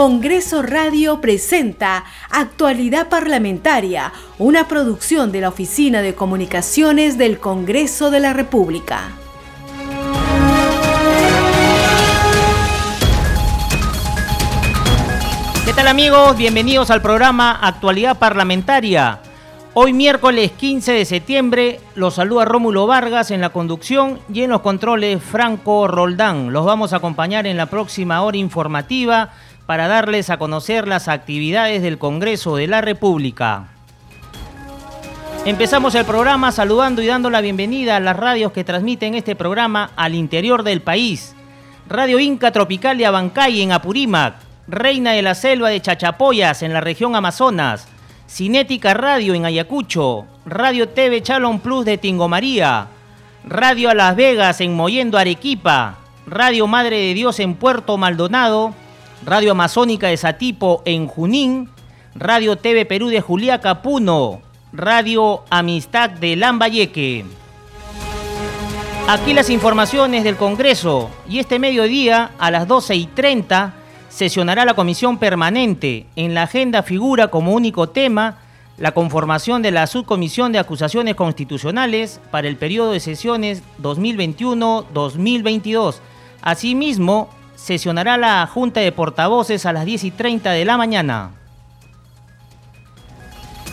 Congreso Radio presenta Actualidad Parlamentaria, una producción de la Oficina de Comunicaciones del Congreso de la República. ¿Qué tal amigos? Bienvenidos al programa Actualidad Parlamentaria. Hoy miércoles 15 de septiembre los saluda Rómulo Vargas en la conducción y en los controles Franco Roldán. Los vamos a acompañar en la próxima hora informativa para darles a conocer las actividades del Congreso de la República. Empezamos el programa saludando y dando la bienvenida a las radios que transmiten este programa al interior del país. Radio Inca Tropical de Abancay en Apurímac, Reina de la Selva de Chachapoyas en la región Amazonas, Cinética Radio en Ayacucho, Radio TV Chalon Plus de Tingomaría, Radio a Las Vegas en Moyendo Arequipa, Radio Madre de Dios en Puerto Maldonado, Radio Amazónica de Satipo en Junín, Radio TV Perú de Juliaca Puno, Radio Amistad de Lambayeque. Aquí las informaciones del Congreso y este mediodía a las 12 y 30 sesionará la comisión permanente. En la agenda figura como único tema la conformación de la subcomisión de acusaciones constitucionales para el periodo de sesiones 2021-2022. Asimismo, sesionará la Junta de Portavoces a las 10 y 30 de la mañana.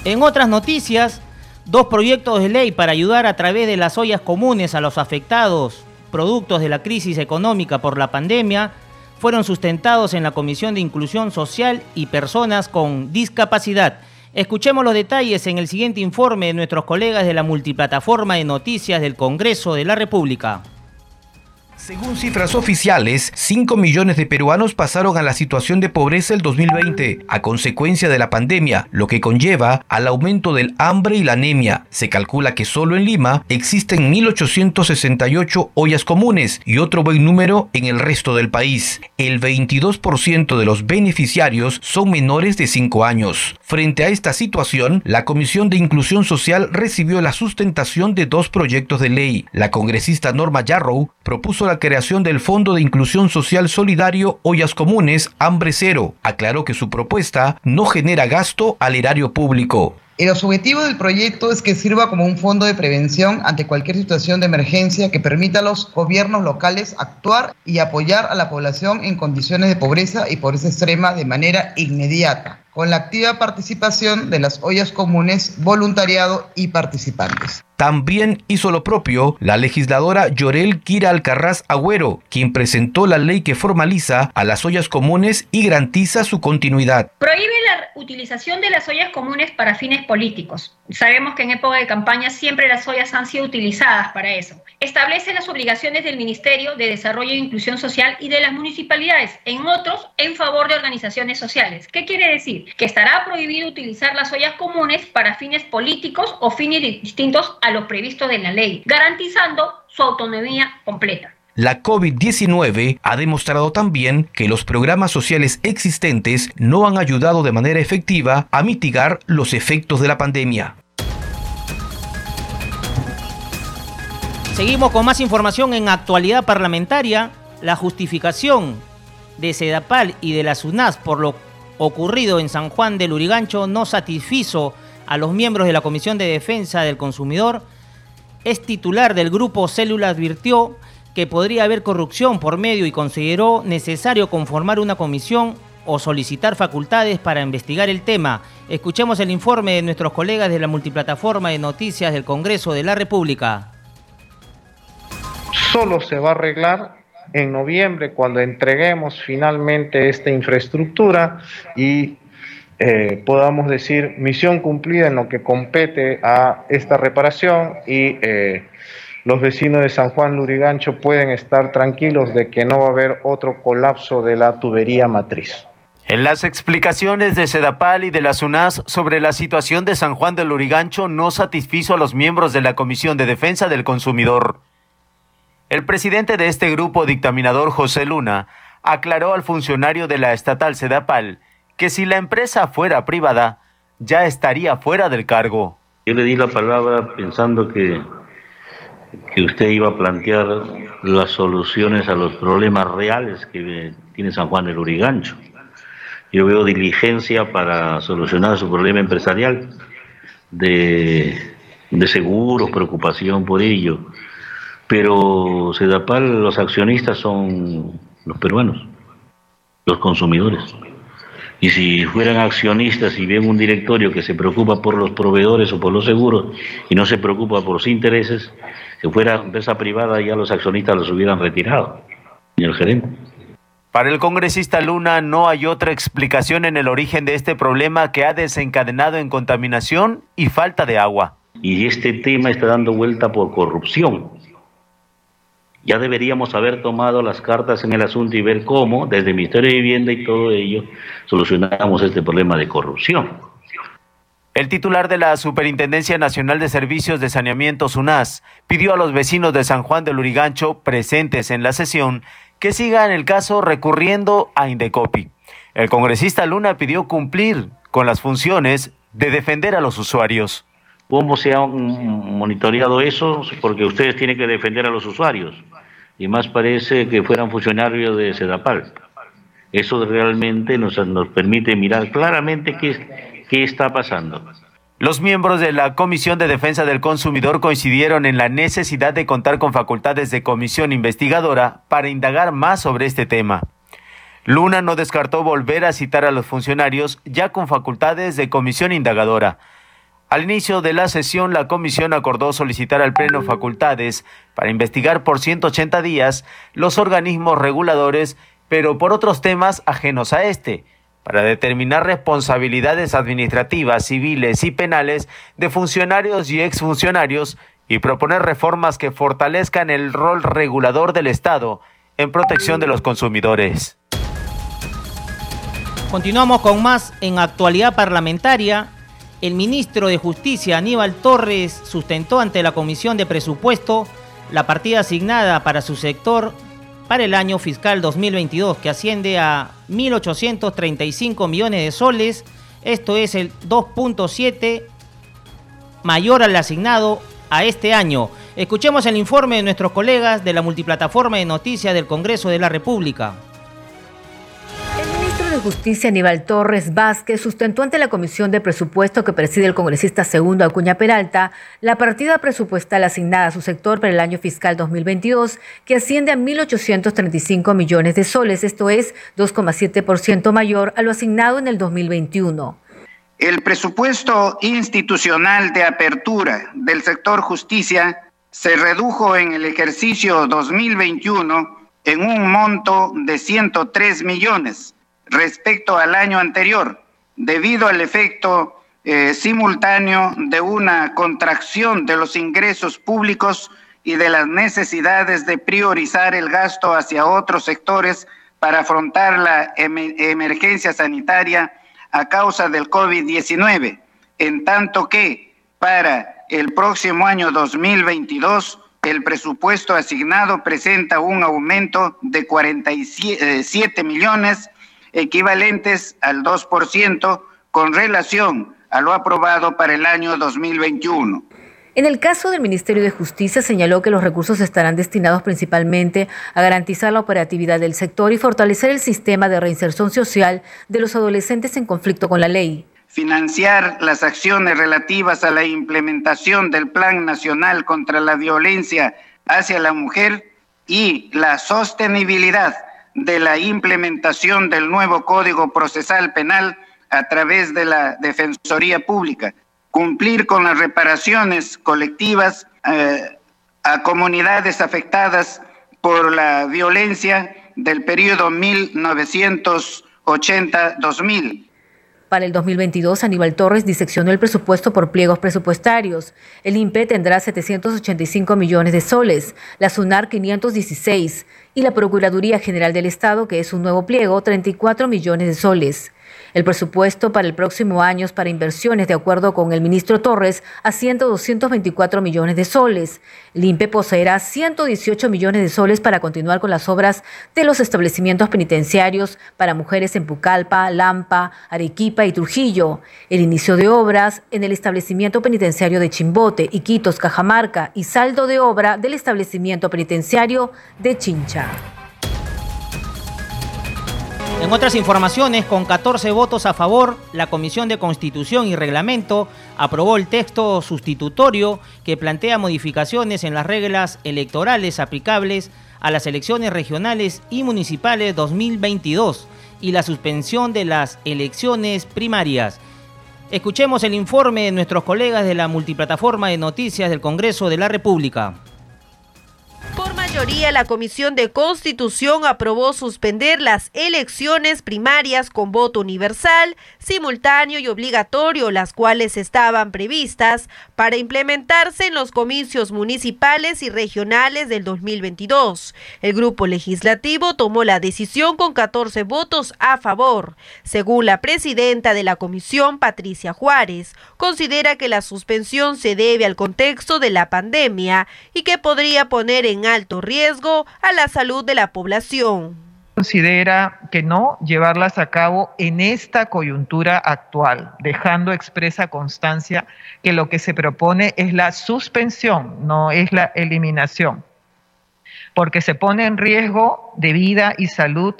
En otras noticias, dos proyectos de ley para ayudar a través de las ollas comunes a los afectados productos de la crisis económica por la pandemia fueron sustentados en la Comisión de Inclusión Social y Personas con Discapacidad. Escuchemos los detalles en el siguiente informe de nuestros colegas de la multiplataforma de noticias del Congreso de la República. Según cifras oficiales, 5 millones de peruanos pasaron a la situación de pobreza el 2020 a consecuencia de la pandemia, lo que conlleva al aumento del hambre y la anemia. Se calcula que solo en Lima existen 1.868 ollas comunes y otro buen número en el resto del país. El 22% de los beneficiarios son menores de 5 años. Frente a esta situación, la Comisión de Inclusión Social recibió la sustentación de dos proyectos de ley. La congresista Norma Yarrow propuso la creación del Fondo de Inclusión Social Solidario Ollas Comunes Hambre Cero. Aclaró que su propuesta no genera gasto al erario público. El objetivo del proyecto es que sirva como un fondo de prevención ante cualquier situación de emergencia que permita a los gobiernos locales actuar y apoyar a la población en condiciones de pobreza y pobreza extrema de manera inmediata, con la activa participación de las ollas comunes, voluntariado y participantes. También hizo lo propio la legisladora Llorel Kira Alcarraz Agüero, quien presentó la ley que formaliza a las ollas comunes y garantiza su continuidad. Prohíbe la utilización de las ollas comunes para fines políticos. Sabemos que en época de campaña siempre las ollas han sido utilizadas para eso. Establece las obligaciones del Ministerio de Desarrollo e Inclusión Social y de las municipalidades, en otros en favor de organizaciones sociales. ¿Qué quiere decir? Que estará prohibido utilizar las ollas comunes para fines políticos o fines distintos a los previstos en la ley, garantizando su autonomía completa. La COVID-19 ha demostrado también que los programas sociales existentes no han ayudado de manera efectiva a mitigar los efectos de la pandemia. Seguimos con más información en actualidad parlamentaria. La justificación de Sedapal y de la SUNAS por lo ocurrido en San Juan del Urigancho no satisfizo a los miembros de la Comisión de Defensa del Consumidor. Es titular del grupo Célula advirtió que podría haber corrupción por medio y consideró necesario conformar una comisión o solicitar facultades para investigar el tema. Escuchemos el informe de nuestros colegas de la multiplataforma de noticias del Congreso de la República solo se va a arreglar en noviembre cuando entreguemos finalmente esta infraestructura y eh, podamos decir misión cumplida en lo que compete a esta reparación y eh, los vecinos de San Juan Lurigancho pueden estar tranquilos de que no va a haber otro colapso de la tubería matriz. En las explicaciones de Sedapal y de la SUNAS sobre la situación de San Juan de Lurigancho no satisfizo a los miembros de la Comisión de Defensa del Consumidor. El presidente de este grupo dictaminador, José Luna, aclaró al funcionario de la estatal Sedapal que si la empresa fuera privada, ya estaría fuera del cargo. Yo le di la palabra pensando que, que usted iba a plantear las soluciones a los problemas reales que tiene San Juan del Urigancho. yo veo diligencia para solucionar su problema empresarial de, de seguros, preocupación por ello. Pero Sedapal, los accionistas son los peruanos, los consumidores. Y si fueran accionistas y ven un directorio que se preocupa por los proveedores o por los seguros y no se preocupa por los intereses, si fuera empresa privada ya los accionistas los hubieran retirado, el gerente. Para el congresista Luna no hay otra explicación en el origen de este problema que ha desencadenado en contaminación y falta de agua. Y este tema está dando vuelta por corrupción. Ya deberíamos haber tomado las cartas en el asunto y ver cómo, desde el Ministerio de Vivienda y todo ello, solucionamos este problema de corrupción. El titular de la Superintendencia Nacional de Servicios de Saneamiento, SUNAS, pidió a los vecinos de San Juan del Urigancho presentes en la sesión que sigan el caso recurriendo a Indecopi. El congresista Luna pidió cumplir con las funciones de defender a los usuarios. ¿Cómo se ha monitoreado eso? Porque ustedes tienen que defender a los usuarios y más parece que fueran funcionarios de Sedapal. Eso realmente nos, nos permite mirar claramente qué, qué está pasando. Los miembros de la Comisión de Defensa del Consumidor coincidieron en la necesidad de contar con facultades de comisión investigadora para indagar más sobre este tema. Luna no descartó volver a citar a los funcionarios ya con facultades de comisión indagadora. Al inicio de la sesión, la comisión acordó solicitar al Pleno facultades para investigar por 180 días los organismos reguladores, pero por otros temas ajenos a este, para determinar responsabilidades administrativas, civiles y penales de funcionarios y exfuncionarios y proponer reformas que fortalezcan el rol regulador del Estado en protección de los consumidores. Continuamos con más en actualidad parlamentaria el ministro de Justicia, Aníbal Torres, sustentó ante la Comisión de Presupuesto la partida asignada para su sector para el año fiscal 2022, que asciende a 1.835 millones de soles. Esto es el 2.7 mayor al asignado a este año. Escuchemos el informe de nuestros colegas de la multiplataforma de noticias del Congreso de la República. Justicia Aníbal Torres Vázquez sustentó ante la Comisión de Presupuesto que preside el congresista segundo Acuña Peralta la partida presupuestal asignada a su sector para el año fiscal 2022 que asciende a 1.835 millones de soles, esto es 2,7% mayor a lo asignado en el 2021. El presupuesto institucional de apertura del sector justicia se redujo en el ejercicio 2021 en un monto de 103 millones respecto al año anterior, debido al efecto eh, simultáneo de una contracción de los ingresos públicos y de las necesidades de priorizar el gasto hacia otros sectores para afrontar la emergencia sanitaria a causa del COVID-19, en tanto que para el próximo año 2022 el presupuesto asignado presenta un aumento de 47 millones equivalentes al 2% con relación a lo aprobado para el año 2021. En el caso del Ministerio de Justicia señaló que los recursos estarán destinados principalmente a garantizar la operatividad del sector y fortalecer el sistema de reinserción social de los adolescentes en conflicto con la ley. Financiar las acciones relativas a la implementación del Plan Nacional contra la Violencia hacia la Mujer y la sostenibilidad de la implementación del nuevo Código Procesal Penal a través de la Defensoría Pública, cumplir con las reparaciones colectivas eh, a comunidades afectadas por la violencia del periodo 1980-2000 para el 2022, Aníbal Torres diseccionó el presupuesto por pliegos presupuestarios. El INPE tendrá 785 millones de soles, la SUNAR 516 y la Procuraduría General del Estado, que es un nuevo pliego, 34 millones de soles. El presupuesto para el próximo año para inversiones, de acuerdo con el ministro Torres, asciende a 224 millones de soles. El INPE poseerá 118 millones de soles para continuar con las obras de los establecimientos penitenciarios para mujeres en Pucallpa, Lampa, Arequipa y Trujillo. El inicio de obras en el establecimiento penitenciario de Chimbote, Iquitos, Cajamarca y saldo de obra del establecimiento penitenciario de Chincha. En otras informaciones, con 14 votos a favor, la Comisión de Constitución y Reglamento aprobó el texto sustitutorio que plantea modificaciones en las reglas electorales aplicables a las elecciones regionales y municipales 2022 y la suspensión de las elecciones primarias. Escuchemos el informe de nuestros colegas de la multiplataforma de noticias del Congreso de la República la Comisión de Constitución aprobó suspender las elecciones primarias con voto universal, simultáneo y obligatorio, las cuales estaban previstas para implementarse en los comicios municipales y regionales del 2022. El grupo legislativo tomó la decisión con 14 votos a favor. Según la presidenta de la comisión, Patricia Juárez, considera que la suspensión se debe al contexto de la pandemia y que podría poner en alto riesgo a la salud de la población. Considera que no llevarlas a cabo en esta coyuntura actual, dejando expresa constancia que lo que se propone es la suspensión, no es la eliminación, porque se pone en riesgo de vida y salud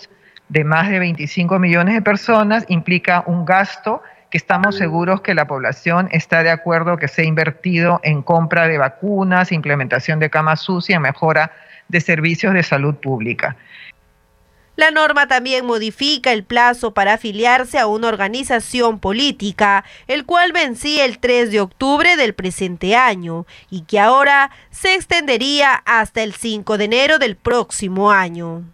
de más de 25 millones de personas, implica un gasto que estamos seguros que la población está de acuerdo que sea invertido en compra de vacunas, implementación de camas sucia, mejora de servicios de salud pública. La norma también modifica el plazo para afiliarse a una organización política, el cual vencía el 3 de octubre del presente año y que ahora se extendería hasta el 5 de enero del próximo año.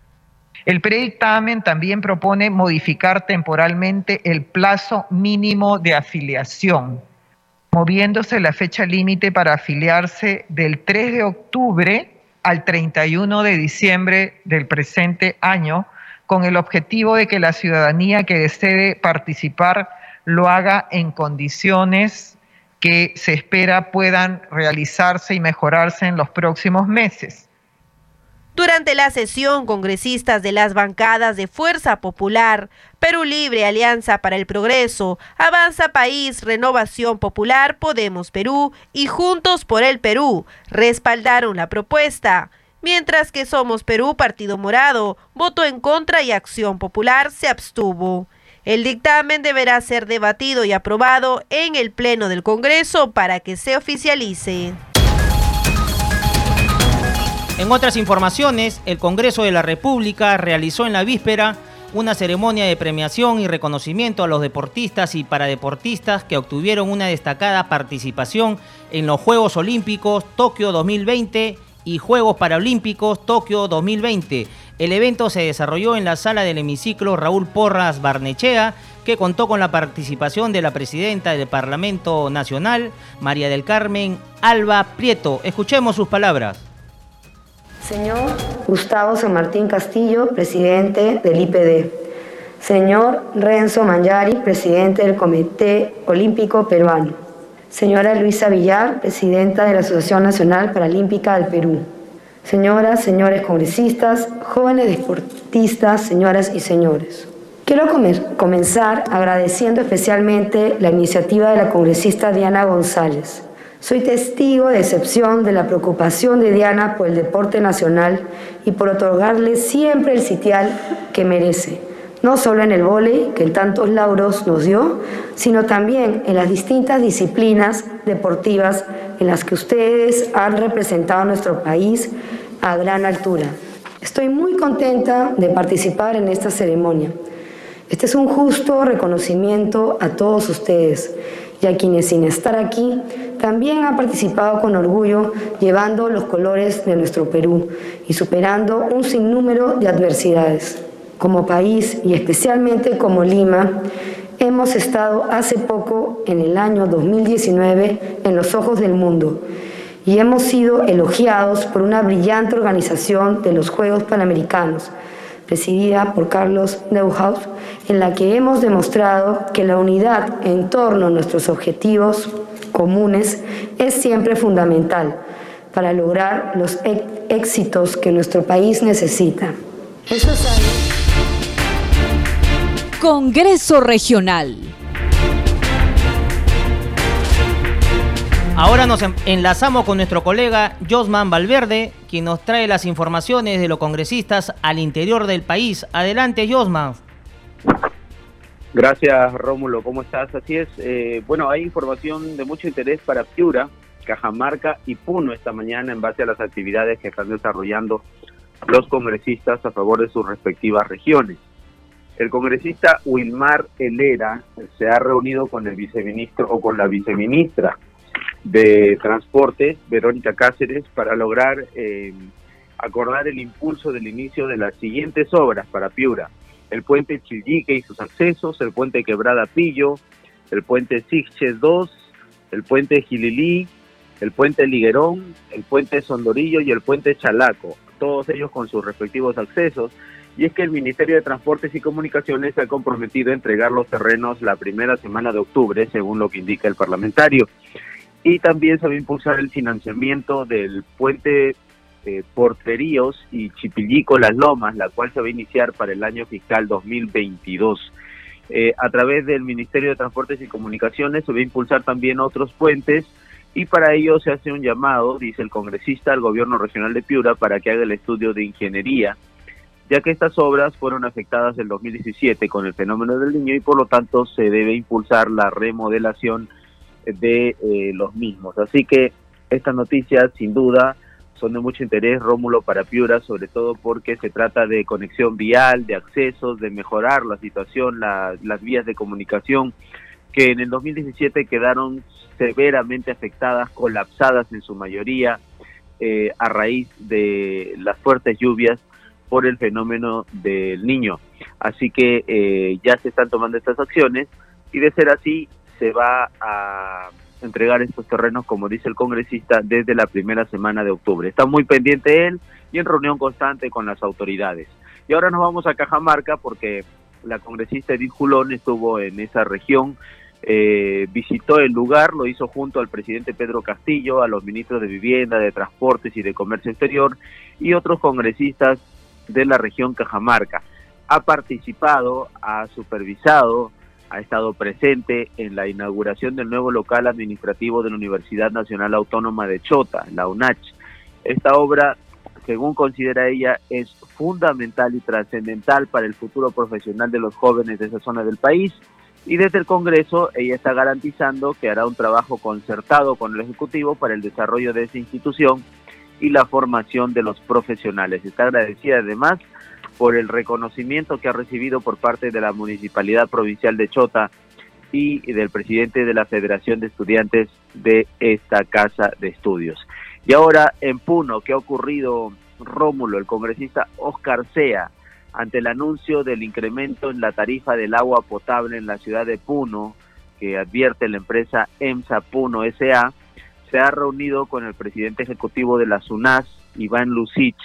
El predictamen también propone modificar temporalmente el plazo mínimo de afiliación, moviéndose la fecha límite para afiliarse del 3 de octubre al 31 de diciembre del presente año con el objetivo de que la ciudadanía que desee participar lo haga en condiciones que se espera puedan realizarse y mejorarse en los próximos meses. Durante la sesión, congresistas de las bancadas de Fuerza Popular, Perú Libre, Alianza para el Progreso, Avanza País, Renovación Popular, Podemos Perú y Juntos por el Perú respaldaron la propuesta, mientras que Somos Perú, Partido Morado, votó en contra y Acción Popular se abstuvo. El dictamen deberá ser debatido y aprobado en el Pleno del Congreso para que se oficialice. En otras informaciones, el Congreso de la República realizó en la víspera una ceremonia de premiación y reconocimiento a los deportistas y paradeportistas que obtuvieron una destacada participación en los Juegos Olímpicos Tokio 2020 y Juegos Paralímpicos Tokio 2020. El evento se desarrolló en la sala del hemiciclo Raúl Porras Barnechea, que contó con la participación de la presidenta del Parlamento Nacional, María del Carmen Alba Prieto. Escuchemos sus palabras. Señor Gustavo San Martín Castillo, presidente del IPD. Señor Renzo Mangiari, presidente del Comité Olímpico Peruano. Señora Luisa Villar, presidenta de la Asociación Nacional Paralímpica del Perú. Señoras, señores congresistas, jóvenes deportistas, señoras y señores. Quiero comenzar agradeciendo especialmente la iniciativa de la congresista Diana González soy testigo de excepción de la preocupación de Diana por el deporte nacional y por otorgarle siempre el sitial que merece, no solo en el vóley, que tantos lauros nos dio, sino también en las distintas disciplinas deportivas en las que ustedes han representado a nuestro país a gran altura. Estoy muy contenta de participar en esta ceremonia. Este es un justo reconocimiento a todos ustedes y a quienes sin estar aquí también ha participado con orgullo llevando los colores de nuestro Perú y superando un sinnúmero de adversidades. Como país y especialmente como Lima, hemos estado hace poco, en el año 2019, en los ojos del mundo y hemos sido elogiados por una brillante organización de los Juegos Panamericanos, presidida por Carlos Neuhaus, en la que hemos demostrado que la unidad en torno a nuestros objetivos comunes es siempre fundamental para lograr los éxitos que nuestro país necesita. Eso es Congreso Regional. Ahora nos enlazamos con nuestro colega Josman Valverde, quien nos trae las informaciones de los congresistas al interior del país. Adelante, Josman. Gracias, Rómulo. ¿Cómo estás? Así es. Eh, bueno, hay información de mucho interés para Piura, Cajamarca y Puno esta mañana en base a las actividades que están desarrollando los congresistas a favor de sus respectivas regiones. El congresista Wilmar Helera se ha reunido con el viceministro o con la viceministra de Transporte, Verónica Cáceres, para lograr eh, acordar el impulso del inicio de las siguientes obras para Piura el puente Chillique y sus accesos, el puente Quebrada Pillo, el puente Sixches 2, el puente Gililí, el puente Liguerón, el puente Sondorillo y el puente Chalaco, todos ellos con sus respectivos accesos. Y es que el Ministerio de Transportes y Comunicaciones se ha comprometido a entregar los terrenos la primera semana de octubre, según lo que indica el parlamentario. Y también se va a impulsar el financiamiento del puente eh, Porteríos y Chipillico Las Lomas, la cual se va a iniciar para el año fiscal 2022. Eh, a través del Ministerio de Transportes y Comunicaciones se va a impulsar también otros puentes y para ello se hace un llamado, dice el congresista, al gobierno regional de Piura para que haga el estudio de ingeniería, ya que estas obras fueron afectadas en 2017 con el fenómeno del niño y por lo tanto se debe impulsar la remodelación de eh, los mismos. Así que esta noticia sin duda son de mucho interés, Rómulo, para Piura, sobre todo porque se trata de conexión vial, de accesos, de mejorar la situación, las vías de comunicación, que en el 2017 quedaron severamente afectadas, colapsadas en su mayoría, eh, a raíz de las fuertes lluvias por el fenómeno del niño. Así que eh, ya se están tomando estas acciones y de ser así se va a entregar estos terrenos, como dice el congresista, desde la primera semana de octubre. Está muy pendiente él y en reunión constante con las autoridades. Y ahora nos vamos a Cajamarca porque la congresista Edith Julón estuvo en esa región, eh, visitó el lugar, lo hizo junto al presidente Pedro Castillo, a los ministros de Vivienda, de Transportes y de Comercio Exterior y otros congresistas de la región Cajamarca. Ha participado, ha supervisado ha estado presente en la inauguración del nuevo local administrativo de la Universidad Nacional Autónoma de Chota, la UNACH. Esta obra, según considera ella, es fundamental y trascendental para el futuro profesional de los jóvenes de esa zona del país y desde el Congreso ella está garantizando que hará un trabajo concertado con el Ejecutivo para el desarrollo de esa institución y la formación de los profesionales. Está agradecida además por el reconocimiento que ha recibido por parte de la Municipalidad Provincial de Chota y del presidente de la Federación de Estudiantes de esta Casa de Estudios. Y ahora en Puno, ¿qué ha ocurrido Rómulo, el congresista Oscar Sea, ante el anuncio del incremento en la tarifa del agua potable en la ciudad de Puno, que advierte la empresa EMSA Puno SA, se ha reunido con el presidente ejecutivo de la SUNAS, Iván Lucich,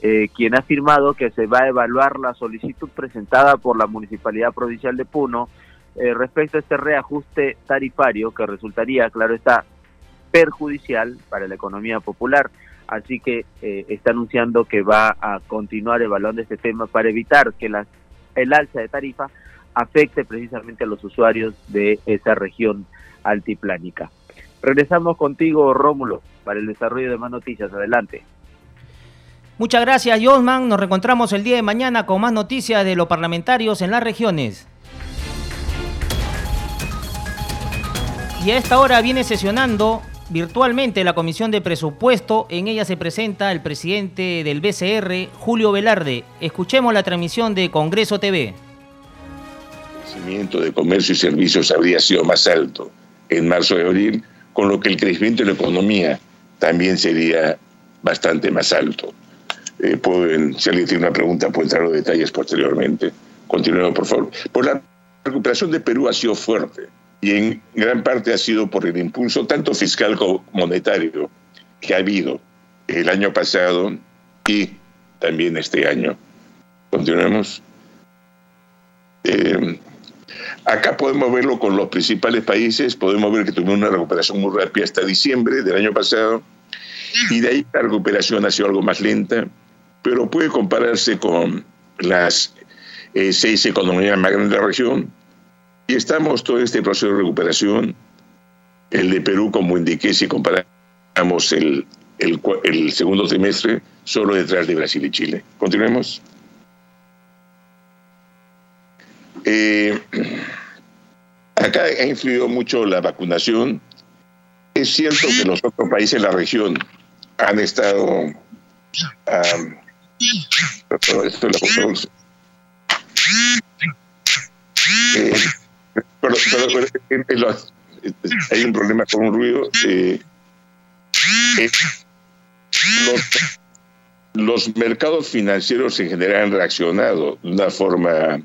eh, quien ha afirmado que se va a evaluar la solicitud presentada por la Municipalidad Provincial de Puno eh, respecto a este reajuste tarifario que resultaría, claro está, perjudicial para la economía popular. Así que eh, está anunciando que va a continuar evaluando este tema para evitar que las, el alza de tarifa afecte precisamente a los usuarios de esa región altiplánica. Regresamos contigo, Rómulo, para el desarrollo de más noticias. Adelante. Muchas gracias, Josman. Nos reencontramos el día de mañana con más noticias de los parlamentarios en las regiones. Y a esta hora viene sesionando virtualmente la Comisión de Presupuesto. En ella se presenta el presidente del BCR, Julio Velarde. Escuchemos la transmisión de Congreso TV. El crecimiento de comercio y servicios habría sido más alto en marzo y abril, con lo que el crecimiento de la economía también sería bastante más alto. Eh, pueden, si alguien tiene una pregunta, puede entrar los detalles posteriormente. Continuemos, por favor. Por la recuperación de Perú ha sido fuerte y en gran parte ha sido por el impulso tanto fiscal como monetario que ha habido el año pasado y también este año. Continuemos. Eh, acá podemos verlo con los principales países, podemos ver que tuvimos una recuperación muy rápida hasta diciembre del año pasado y de ahí la recuperación ha sido algo más lenta pero puede compararse con las eh, seis economías más grandes de la región. Y estamos todo este proceso de recuperación, el de Perú, como indiqué, si comparamos el, el, el segundo trimestre, solo detrás de Brasil y Chile. Continuemos. Eh, acá ha influido mucho la vacunación. Es cierto que los otros países de la región han estado... esto es eh, pero, hay un problema con un ruido. Eh, eh, los, mercados financieros en general han reaccionado de una forma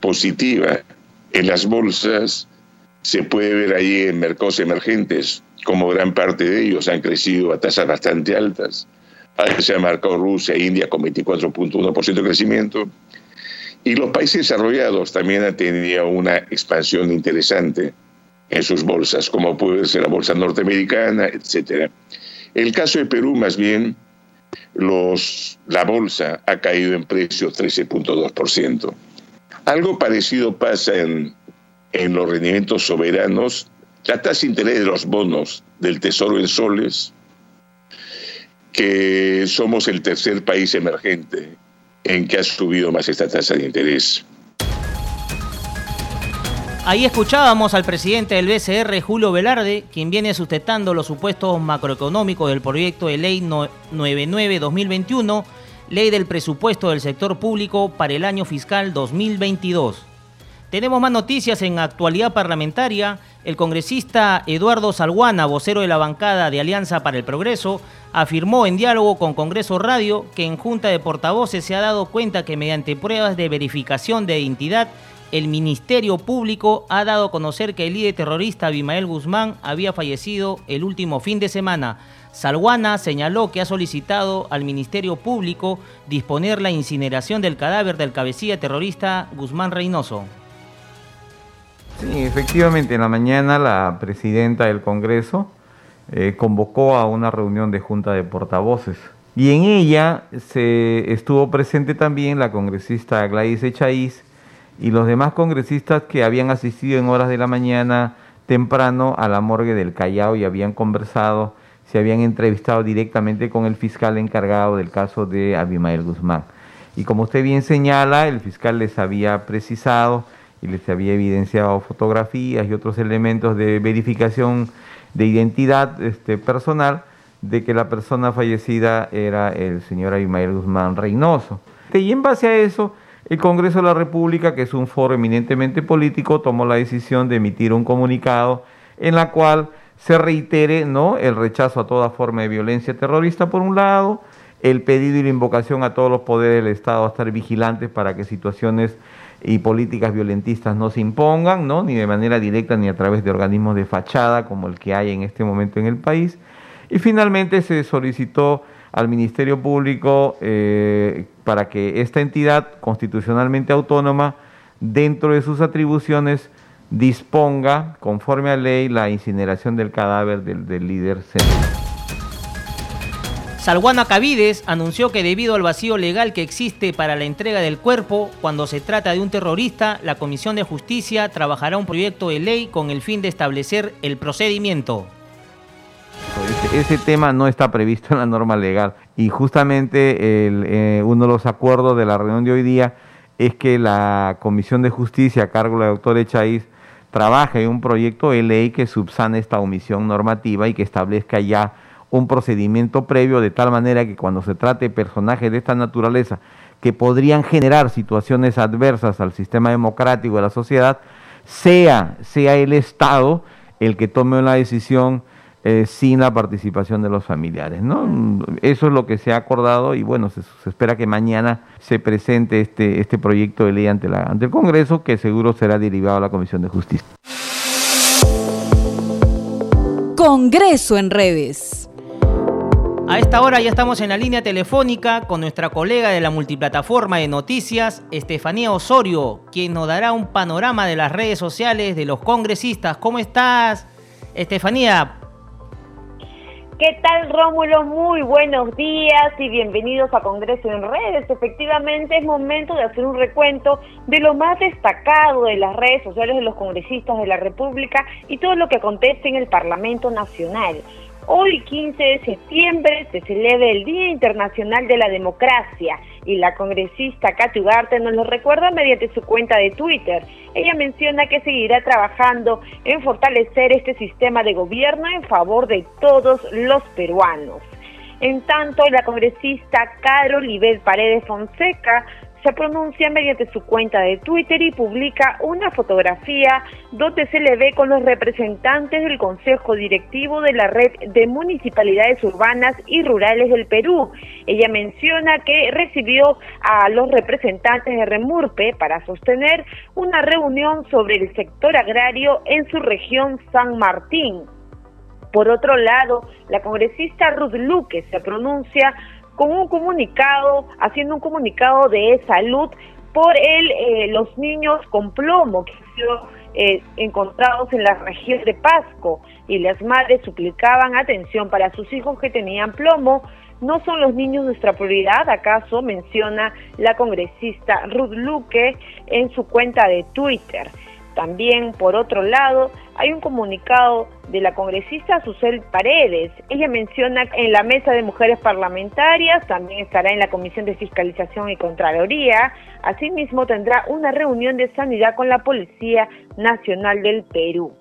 positiva. En las bolsas se puede ver ahí en mercados emergentes como gran parte de ellos han crecido a tasas bastante altas. Se ha marcado Rusia India con 24.1% de crecimiento. Y los países desarrollados también han tenido una expansión interesante en sus bolsas, como puede ser la bolsa norteamericana, etc. El caso de Perú, más bien, los, la bolsa ha caído en precio 13.2%. Algo parecido pasa en, en los rendimientos soberanos. La tasa de interés de los bonos del Tesoro en soles, que somos el tercer país emergente en que ha subido más esta tasa de interés. Ahí escuchábamos al presidente del BCR, Julio Velarde, quien viene sustentando los supuestos macroeconómicos del proyecto de ley 99-2021, ley del presupuesto del sector público para el año fiscal 2022. Tenemos más noticias en actualidad parlamentaria. El congresista Eduardo Salguana, vocero de la bancada de Alianza para el Progreso, afirmó en diálogo con Congreso Radio que en Junta de Portavoces se ha dado cuenta que mediante pruebas de verificación de identidad, el Ministerio Público ha dado a conocer que el líder terrorista Abimael Guzmán había fallecido el último fin de semana. Salguana señaló que ha solicitado al Ministerio Público disponer la incineración del cadáver del cabecilla terrorista Guzmán Reynoso. Sí, efectivamente, en la mañana la presidenta del Congreso eh, convocó a una reunión de junta de portavoces y en ella se estuvo presente también la congresista Gladys Echaíz y los demás congresistas que habían asistido en horas de la mañana temprano a la morgue del Callao y habían conversado, se habían entrevistado directamente con el fiscal encargado del caso de Abimael Guzmán. Y como usted bien señala, el fiscal les había precisado y les había evidenciado fotografías y otros elementos de verificación de identidad este, personal de que la persona fallecida era el señor Abimael Guzmán Reynoso. Y en base a eso, el Congreso de la República, que es un foro eminentemente político, tomó la decisión de emitir un comunicado en la cual se reitere ¿no? el rechazo a toda forma de violencia terrorista por un lado, el pedido y la invocación a todos los poderes del Estado a estar vigilantes para que situaciones y políticas violentistas no se impongan, ¿no? ni de manera directa ni a través de organismos de fachada como el que hay en este momento en el país. Y finalmente se solicitó al Ministerio Público eh, para que esta entidad constitucionalmente autónoma, dentro de sus atribuciones, disponga, conforme a ley, la incineración del cadáver del, del líder central. Salguana Cavides anunció que debido al vacío legal que existe para la entrega del cuerpo cuando se trata de un terrorista, la Comisión de Justicia trabajará un proyecto de ley con el fin de establecer el procedimiento. Ese, tema no está previsto en la norma legal y justamente eh, uno de los acuerdos de la reunión de hoy día es que la Comisión de Justicia a cargo de la doctora Echaíz trabaje en un proyecto de ley que subsane esta omisión normativa y que establezca ya un procedimiento previo de tal manera que cuando se trate de personajes de esta naturaleza que podrían generar situaciones adversas al sistema democrático de la sociedad, sea, sea el Estado el que tome una decisión eh, sin la participación de los familiares. ¿no? Eso es lo que se ha acordado y bueno, se, espera que mañana se presente este, este proyecto de ley ante, la, ante el Congreso que seguro será derivado a la Comisión de Justicia. Congreso en redes. A esta hora ya estamos en la línea telefónica con nuestra colega de la multiplataforma de noticias, Estefanía Osorio, quien nos dará un panorama de las redes sociales de los congresistas. ¿Cómo estás, Estefanía? ¿Qué tal, Rómulo? Muy buenos días y bienvenidos a Congreso en Redes. Efectivamente, es momento de hacer un recuento de lo más destacado de las redes sociales de los congresistas de la República y todo lo que acontece en el Parlamento Nacional. Hoy, 15 de septiembre, se celebra el Día Internacional de la Democracia y la congresista Katy Ugarte nos lo recuerda mediante su cuenta de Twitter. Ella menciona que seguirá trabajando en fortalecer este sistema de gobierno en favor de todos los peruanos. En tanto, la congresista Caro Libel Paredes Fonseca se pronuncia mediante su cuenta de Twitter y publica una fotografía donde se le ve con los representantes del Consejo Directivo de la Red de Municipalidades Urbanas y Rurales del Perú. Ella menciona que recibió a los representantes de Remurpe para sostener una reunión sobre el sector agrario en su región San Martín. Por otro lado, la congresista Ruth Luque se pronuncia con un comunicado, haciendo un comunicado de salud por el, eh, los niños con plomo que han sido eh, encontrados en la región de Pasco y las madres suplicaban atención para sus hijos que tenían plomo. ¿No son los niños nuestra prioridad? ¿Acaso menciona la congresista Ruth Luque en su cuenta de Twitter? También, por otro lado, hay un comunicado de la congresista Susel Paredes. Ella menciona en la mesa de mujeres parlamentarias, también estará en la Comisión de Fiscalización y Contraloría. Asimismo, tendrá una reunión de sanidad con la Policía Nacional del Perú.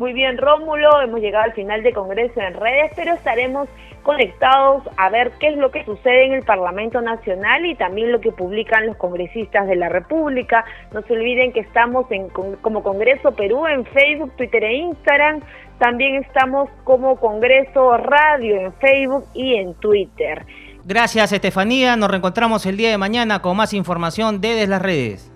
Muy bien, Rómulo, hemos llegado al final de Congreso en redes, pero estaremos conectados a ver qué es lo que sucede en el Parlamento Nacional y también lo que publican los congresistas de la República. No se olviden que estamos en, como Congreso Perú en Facebook, Twitter e Instagram. También estamos como Congreso Radio en Facebook y en Twitter. Gracias, Estefanía. Nos reencontramos el día de mañana con más información desde las redes.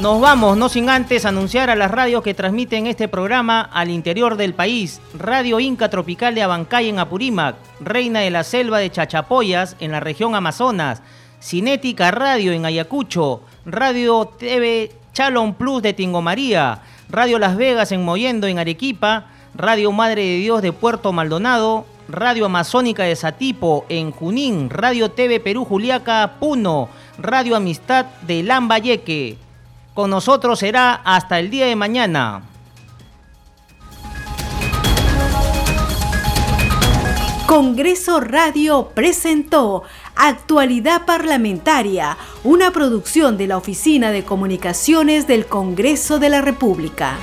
Nos vamos, no sin antes anunciar a las radios que transmiten este programa al interior del país. Radio Inca Tropical de Abancay en Apurímac, Reina de la Selva de Chachapoyas en la región Amazonas, Cinética Radio en Ayacucho, Radio TV Chalon Plus de Tingomaría, Radio Las Vegas en Moyendo en Arequipa, Radio Madre de Dios de Puerto Maldonado, Radio Amazónica de Satipo en Junín, Radio TV Perú Juliaca Puno, Radio Amistad de Lambayeque. Con nosotros será hasta el día de mañana. Congreso Radio presentó Actualidad Parlamentaria, una producción de la Oficina de Comunicaciones del Congreso de la República.